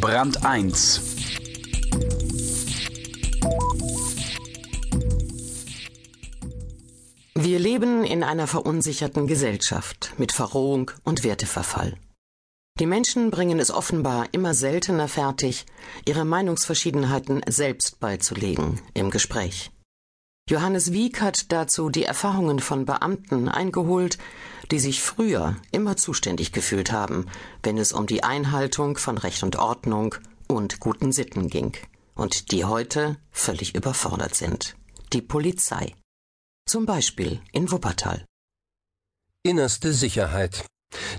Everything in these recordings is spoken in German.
Brand 1 Wir leben in einer verunsicherten Gesellschaft mit Verrohung und Werteverfall. Die Menschen bringen es offenbar immer seltener fertig, ihre Meinungsverschiedenheiten selbst beizulegen im Gespräch. Johannes Wieck hat dazu die Erfahrungen von Beamten eingeholt, die sich früher immer zuständig gefühlt haben, wenn es um die Einhaltung von Recht und Ordnung und guten Sitten ging, und die heute völlig überfordert sind. Die Polizei. Zum Beispiel in Wuppertal. Innerste Sicherheit.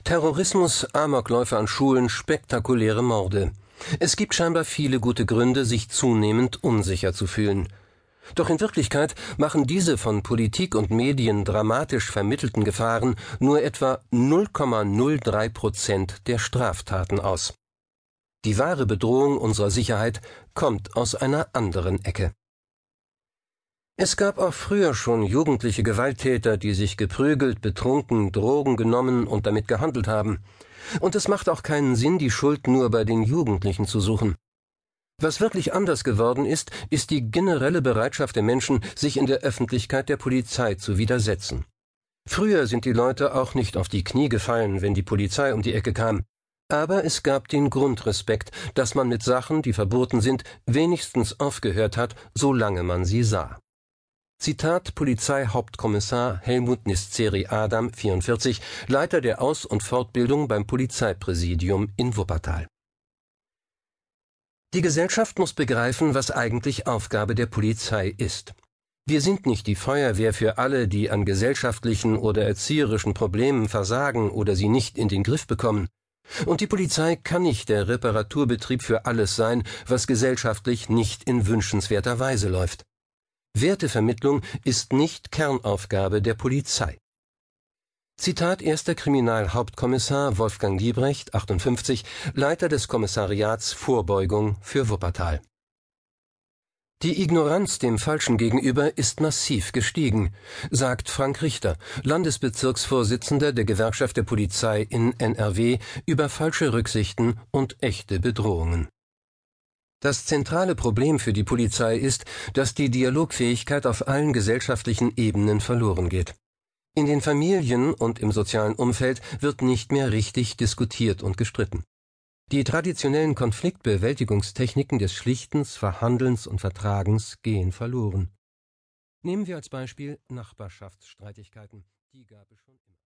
Terrorismus, Amokläufe an Schulen, spektakuläre Morde. Es gibt scheinbar viele gute Gründe, sich zunehmend unsicher zu fühlen. Doch in Wirklichkeit machen diese von Politik und Medien dramatisch vermittelten Gefahren nur etwa 0,03 Prozent der Straftaten aus. Die wahre Bedrohung unserer Sicherheit kommt aus einer anderen Ecke. Es gab auch früher schon jugendliche Gewalttäter, die sich geprügelt, betrunken, Drogen genommen und damit gehandelt haben. Und es macht auch keinen Sinn, die Schuld nur bei den Jugendlichen zu suchen. Was wirklich anders geworden ist, ist die generelle Bereitschaft der Menschen, sich in der Öffentlichkeit der Polizei zu widersetzen. Früher sind die Leute auch nicht auf die Knie gefallen, wenn die Polizei um die Ecke kam. Aber es gab den Grundrespekt, dass man mit Sachen, die verboten sind, wenigstens aufgehört hat, solange man sie sah. Zitat Polizeihauptkommissar Helmut Nisceri Adam, 44, Leiter der Aus- und Fortbildung beim Polizeipräsidium in Wuppertal. Die Gesellschaft muss begreifen, was eigentlich Aufgabe der Polizei ist. Wir sind nicht die Feuerwehr für alle, die an gesellschaftlichen oder erzieherischen Problemen versagen oder sie nicht in den Griff bekommen. Und die Polizei kann nicht der Reparaturbetrieb für alles sein, was gesellschaftlich nicht in wünschenswerter Weise läuft. Wertevermittlung ist nicht Kernaufgabe der Polizei. Zitat erster Kriminalhauptkommissar Wolfgang Liebrecht, 58, Leiter des Kommissariats Vorbeugung für Wuppertal. Die Ignoranz dem Falschen gegenüber ist massiv gestiegen, sagt Frank Richter, Landesbezirksvorsitzender der Gewerkschaft der Polizei in NRW, über falsche Rücksichten und echte Bedrohungen. Das zentrale Problem für die Polizei ist, dass die Dialogfähigkeit auf allen gesellschaftlichen Ebenen verloren geht. In den Familien und im sozialen Umfeld wird nicht mehr richtig diskutiert und gestritten. Die traditionellen Konfliktbewältigungstechniken des Schlichtens, Verhandelns und Vertragens gehen verloren. Nehmen wir als Beispiel Nachbarschaftsstreitigkeiten. Die gab es schon immer.